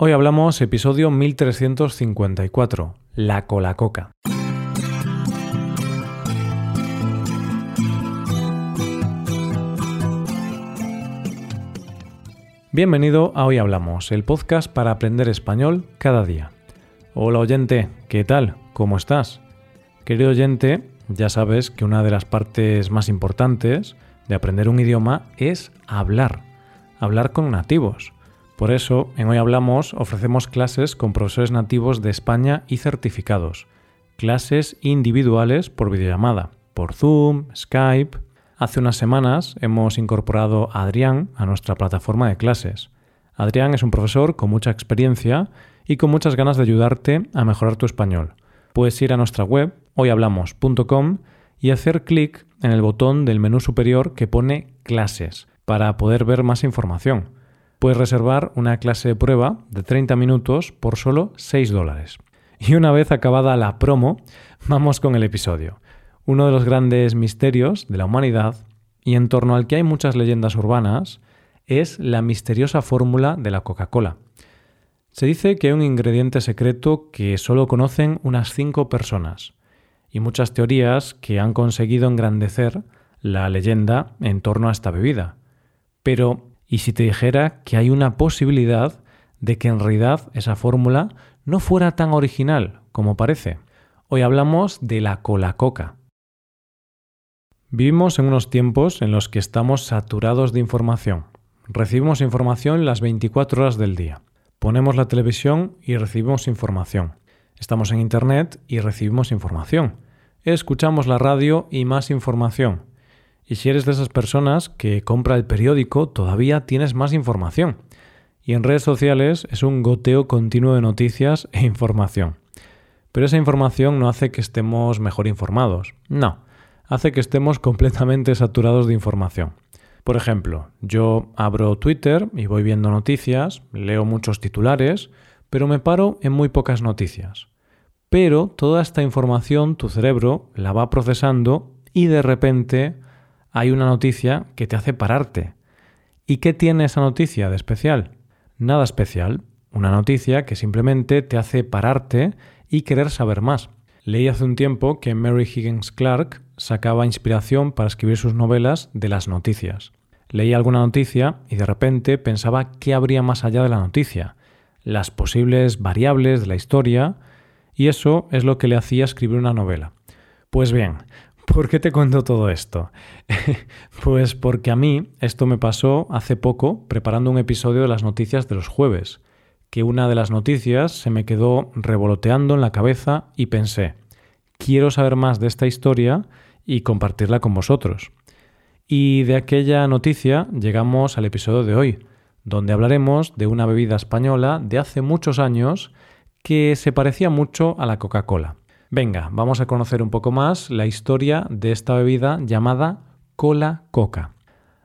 Hoy hablamos episodio 1354, la cola coca. Bienvenido a Hoy Hablamos, el podcast para aprender español cada día. Hola oyente, ¿qué tal? ¿Cómo estás? Querido oyente, ya sabes que una de las partes más importantes de aprender un idioma es hablar, hablar con nativos. Por eso, en Hoy Hablamos ofrecemos clases con profesores nativos de España y certificados, clases individuales por videollamada, por Zoom, Skype. Hace unas semanas hemos incorporado a Adrián a nuestra plataforma de clases. Adrián es un profesor con mucha experiencia y con muchas ganas de ayudarte a mejorar tu español. Puedes ir a nuestra web hoyhablamos.com y hacer clic en el botón del menú superior que pone clases para poder ver más información puedes reservar una clase de prueba de 30 minutos por solo 6 dólares. Y una vez acabada la promo, vamos con el episodio. Uno de los grandes misterios de la humanidad y en torno al que hay muchas leyendas urbanas es la misteriosa fórmula de la Coca-Cola. Se dice que hay un ingrediente secreto que solo conocen unas 5 personas y muchas teorías que han conseguido engrandecer la leyenda en torno a esta bebida. Pero y si te dijera que hay una posibilidad de que en realidad esa fórmula no fuera tan original como parece. Hoy hablamos de la cola coca. Vivimos en unos tiempos en los que estamos saturados de información. Recibimos información las 24 horas del día. Ponemos la televisión y recibimos información. Estamos en Internet y recibimos información. Escuchamos la radio y más información. Y si eres de esas personas que compra el periódico, todavía tienes más información. Y en redes sociales es un goteo continuo de noticias e información. Pero esa información no hace que estemos mejor informados. No, hace que estemos completamente saturados de información. Por ejemplo, yo abro Twitter y voy viendo noticias, leo muchos titulares, pero me paro en muy pocas noticias. Pero toda esta información tu cerebro la va procesando y de repente hay una noticia que te hace pararte. ¿Y qué tiene esa noticia de especial? Nada especial. Una noticia que simplemente te hace pararte y querer saber más. Leí hace un tiempo que Mary Higgins Clark sacaba inspiración para escribir sus novelas de las noticias. Leí alguna noticia y de repente pensaba qué habría más allá de la noticia, las posibles variables de la historia, y eso es lo que le hacía escribir una novela. Pues bien, ¿Por qué te cuento todo esto? pues porque a mí esto me pasó hace poco preparando un episodio de las noticias de los jueves, que una de las noticias se me quedó revoloteando en la cabeza y pensé, quiero saber más de esta historia y compartirla con vosotros. Y de aquella noticia llegamos al episodio de hoy, donde hablaremos de una bebida española de hace muchos años que se parecía mucho a la Coca-Cola. Venga, vamos a conocer un poco más la historia de esta bebida llamada cola coca.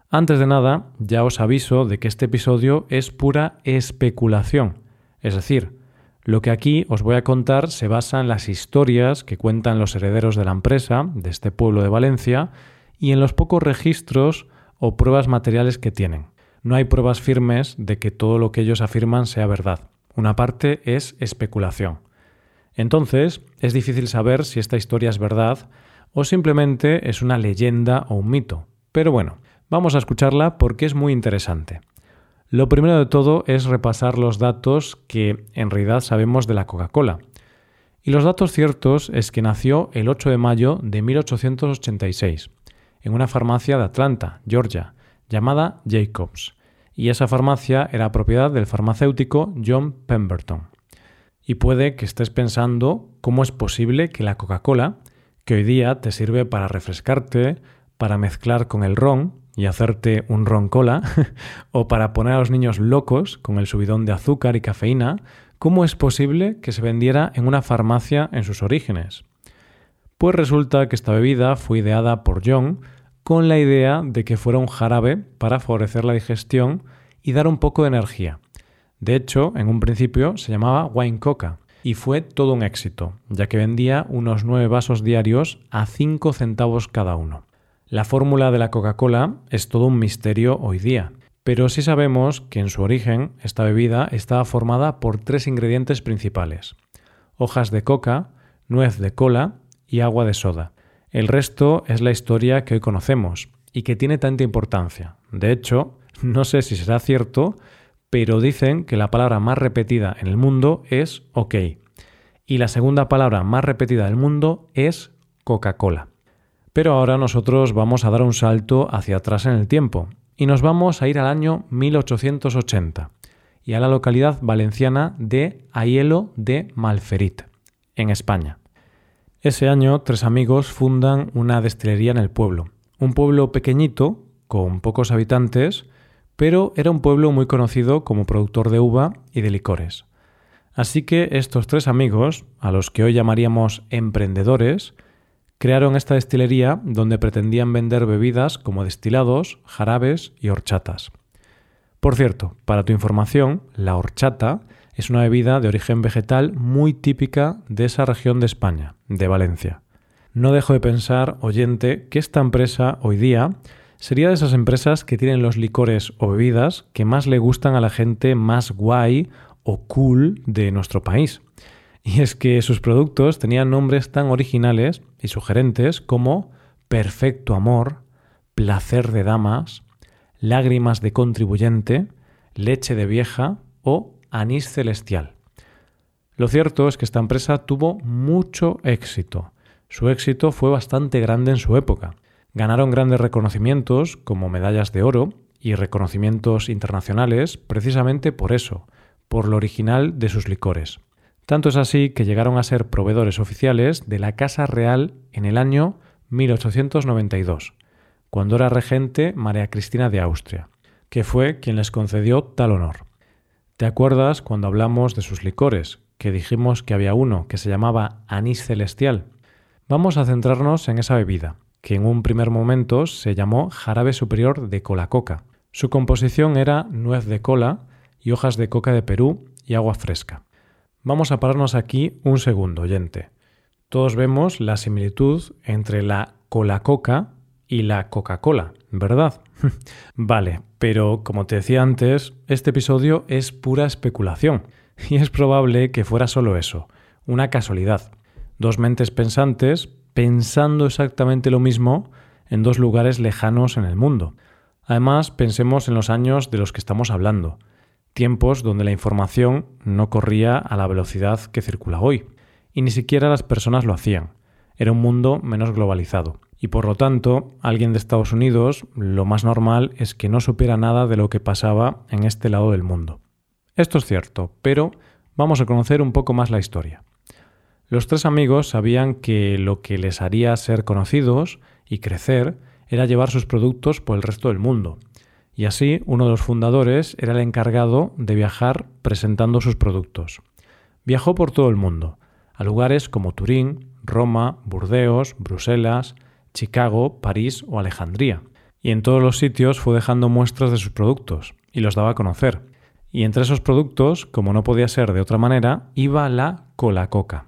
Antes de nada, ya os aviso de que este episodio es pura especulación. Es decir, lo que aquí os voy a contar se basa en las historias que cuentan los herederos de la empresa, de este pueblo de Valencia, y en los pocos registros o pruebas materiales que tienen. No hay pruebas firmes de que todo lo que ellos afirman sea verdad. Una parte es especulación. Entonces, es difícil saber si esta historia es verdad o simplemente es una leyenda o un mito. Pero bueno, vamos a escucharla porque es muy interesante. Lo primero de todo es repasar los datos que en realidad sabemos de la Coca-Cola. Y los datos ciertos es que nació el 8 de mayo de 1886 en una farmacia de Atlanta, Georgia, llamada Jacobs, y esa farmacia era propiedad del farmacéutico John Pemberton. Y puede que estés pensando cómo es posible que la Coca-Cola, que hoy día te sirve para refrescarte, para mezclar con el ron y hacerte un ron cola, o para poner a los niños locos con el subidón de azúcar y cafeína, ¿cómo es posible que se vendiera en una farmacia en sus orígenes? Pues resulta que esta bebida fue ideada por John con la idea de que fuera un jarabe para favorecer la digestión y dar un poco de energía. De hecho, en un principio se llamaba Wine Coca y fue todo un éxito, ya que vendía unos nueve vasos diarios a 5 centavos cada uno. La fórmula de la Coca-Cola es todo un misterio hoy día. pero sí sabemos que en su origen esta bebida estaba formada por tres ingredientes principales, hojas de coca, nuez de cola y agua de soda. El resto es la historia que hoy conocemos y que tiene tanta importancia. De hecho, no sé si será cierto, pero dicen que la palabra más repetida en el mundo es OK. Y la segunda palabra más repetida del mundo es Coca-Cola. Pero ahora nosotros vamos a dar un salto hacia atrás en el tiempo y nos vamos a ir al año 1880 y a la localidad valenciana de Aielo de Malferit, en España. Ese año, tres amigos fundan una destilería en el pueblo, un pueblo pequeñito, con pocos habitantes, pero era un pueblo muy conocido como productor de uva y de licores. Así que estos tres amigos, a los que hoy llamaríamos emprendedores, crearon esta destilería donde pretendían vender bebidas como destilados, jarabes y horchatas. Por cierto, para tu información, la horchata es una bebida de origen vegetal muy típica de esa región de España, de Valencia. No dejo de pensar, oyente, que esta empresa hoy día sería de esas empresas que tienen los licores o bebidas que más le gustan a la gente más guay o cool de nuestro país. Y es que sus productos tenían nombres tan originales y sugerentes como Perfecto Amor, Placer de Damas, Lágrimas de Contribuyente, Leche de Vieja o Anís Celestial. Lo cierto es que esta empresa tuvo mucho éxito. Su éxito fue bastante grande en su época. Ganaron grandes reconocimientos como medallas de oro y reconocimientos internacionales precisamente por eso, por lo original de sus licores. Tanto es así que llegaron a ser proveedores oficiales de la Casa Real en el año 1892, cuando era regente María Cristina de Austria, que fue quien les concedió tal honor. ¿Te acuerdas cuando hablamos de sus licores, que dijimos que había uno que se llamaba anís celestial? Vamos a centrarnos en esa bebida, que en un primer momento se llamó jarabe superior de cola coca. Su composición era nuez de cola y hojas de coca de Perú y agua fresca. Vamos a pararnos aquí un segundo, oyente. Todos vemos la similitud entre la cola-coca y la Coca-Cola, ¿verdad? vale, pero como te decía antes, este episodio es pura especulación y es probable que fuera solo eso, una casualidad. Dos mentes pensantes pensando exactamente lo mismo en dos lugares lejanos en el mundo. Además, pensemos en los años de los que estamos hablando tiempos donde la información no corría a la velocidad que circula hoy, y ni siquiera las personas lo hacían. Era un mundo menos globalizado. Y por lo tanto, alguien de Estados Unidos, lo más normal es que no supiera nada de lo que pasaba en este lado del mundo. Esto es cierto, pero vamos a conocer un poco más la historia. Los tres amigos sabían que lo que les haría ser conocidos y crecer era llevar sus productos por el resto del mundo, y así uno de los fundadores era el encargado de viajar presentando sus productos. Viajó por todo el mundo, a lugares como Turín, Roma, Burdeos, Bruselas, Chicago, París o Alejandría. Y en todos los sitios fue dejando muestras de sus productos y los daba a conocer. Y entre esos productos, como no podía ser de otra manera, iba la cola coca.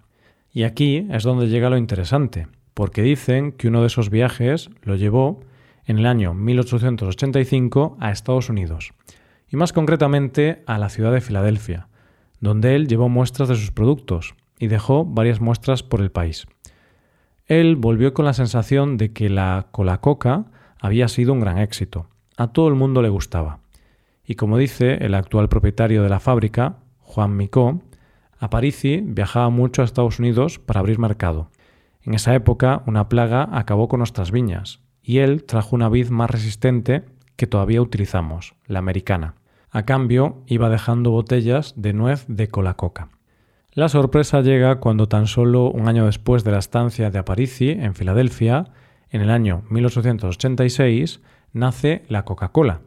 Y aquí es donde llega lo interesante, porque dicen que uno de esos viajes lo llevó en el año 1885 a Estados Unidos, y más concretamente a la ciudad de Filadelfia, donde él llevó muestras de sus productos y dejó varias muestras por el país. Él volvió con la sensación de que la cola coca había sido un gran éxito. A todo el mundo le gustaba. Y como dice el actual propietario de la fábrica, Juan Micó, Aparici viajaba mucho a Estados Unidos para abrir mercado. En esa época una plaga acabó con nuestras viñas y él trajo una vid más resistente que todavía utilizamos, la americana. A cambio, iba dejando botellas de nuez de cola coca. La sorpresa llega cuando tan solo un año después de la estancia de Aparici en Filadelfia, en el año 1886, nace la Coca-Cola.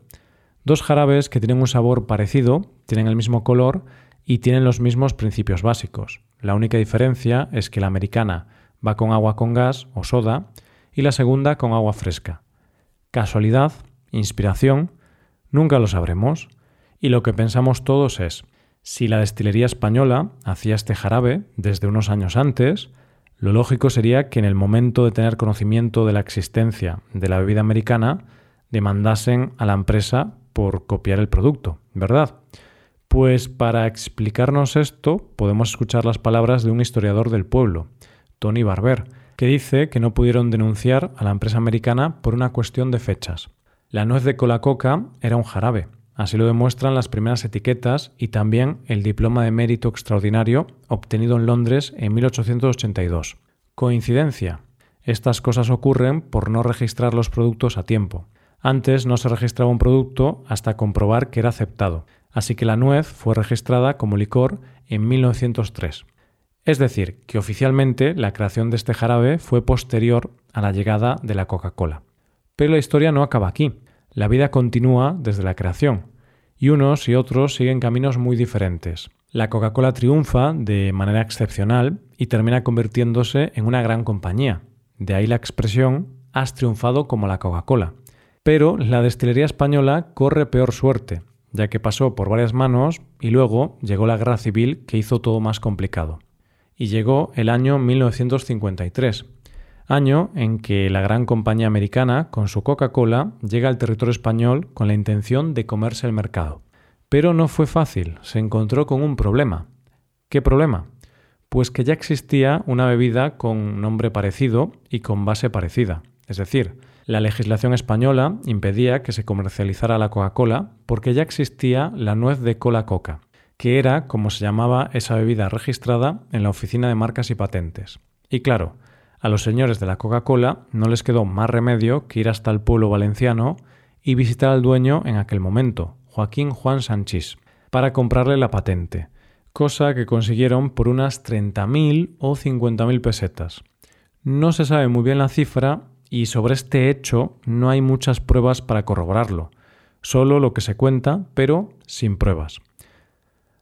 Dos jarabes que tienen un sabor parecido, tienen el mismo color y tienen los mismos principios básicos. La única diferencia es que la americana va con agua con gas o soda y la segunda con agua fresca. Casualidad, inspiración, nunca lo sabremos, y lo que pensamos todos es, si la destilería española hacía este jarabe desde unos años antes, lo lógico sería que en el momento de tener conocimiento de la existencia de la bebida americana, demandasen a la empresa por copiar el producto, ¿verdad? Pues para explicarnos esto podemos escuchar las palabras de un historiador del pueblo, Tony Barber, que dice que no pudieron denunciar a la empresa americana por una cuestión de fechas. La nuez de cola coca era un jarabe, así lo demuestran las primeras etiquetas y también el diploma de mérito extraordinario obtenido en Londres en 1882. ¿Coincidencia? Estas cosas ocurren por no registrar los productos a tiempo. Antes no se registraba un producto hasta comprobar que era aceptado, así que la nuez fue registrada como licor en 1903. Es decir, que oficialmente la creación de este jarabe fue posterior a la llegada de la Coca-Cola. Pero la historia no acaba aquí. La vida continúa desde la creación, y unos y otros siguen caminos muy diferentes. La Coca-Cola triunfa de manera excepcional y termina convirtiéndose en una gran compañía. De ahí la expresión has triunfado como la Coca-Cola. Pero la destilería española corre peor suerte, ya que pasó por varias manos y luego llegó la guerra civil que hizo todo más complicado. Y llegó el año 1953, año en que la gran compañía americana, con su Coca-Cola, llega al territorio español con la intención de comerse el mercado. Pero no fue fácil, se encontró con un problema. ¿Qué problema? Pues que ya existía una bebida con nombre parecido y con base parecida, es decir, la legislación española impedía que se comercializara la Coca-Cola porque ya existía la nuez de cola coca, que era como se llamaba esa bebida registrada en la Oficina de Marcas y Patentes. Y claro, a los señores de la Coca-Cola no les quedó más remedio que ir hasta el pueblo valenciano y visitar al dueño en aquel momento, Joaquín Juan Sanchís, para comprarle la patente, cosa que consiguieron por unas 30.000 o 50.000 pesetas. No se sabe muy bien la cifra y sobre este hecho no hay muchas pruebas para corroborarlo, solo lo que se cuenta, pero sin pruebas.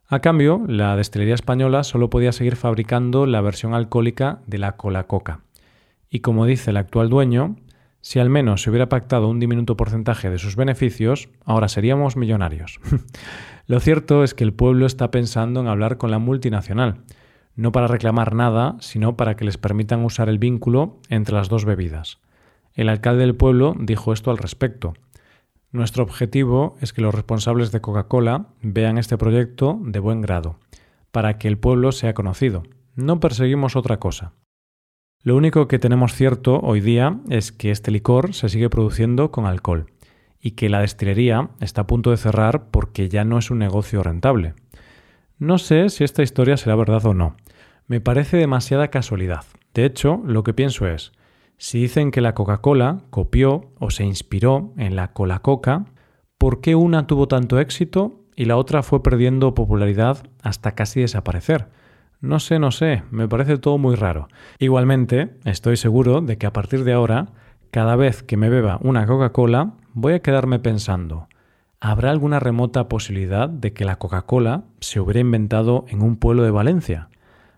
A cambio, la destilería española solo podía seguir fabricando la versión alcohólica de la cola coca. Y como dice el actual dueño, si al menos se hubiera pactado un diminuto porcentaje de sus beneficios, ahora seríamos millonarios. Lo cierto es que el pueblo está pensando en hablar con la multinacional, no para reclamar nada, sino para que les permitan usar el vínculo entre las dos bebidas. El alcalde del pueblo dijo esto al respecto. Nuestro objetivo es que los responsables de Coca-Cola vean este proyecto de buen grado, para que el pueblo sea conocido. No perseguimos otra cosa. Lo único que tenemos cierto hoy día es que este licor se sigue produciendo con alcohol y que la destilería está a punto de cerrar porque ya no es un negocio rentable. No sé si esta historia será verdad o no. Me parece demasiada casualidad. De hecho, lo que pienso es, si dicen que la Coca-Cola copió o se inspiró en la Cola-Coca, ¿por qué una tuvo tanto éxito y la otra fue perdiendo popularidad hasta casi desaparecer? No sé, no sé, me parece todo muy raro. Igualmente, estoy seguro de que a partir de ahora, cada vez que me beba una Coca-Cola, voy a quedarme pensando, ¿habrá alguna remota posibilidad de que la Coca-Cola se hubiera inventado en un pueblo de Valencia?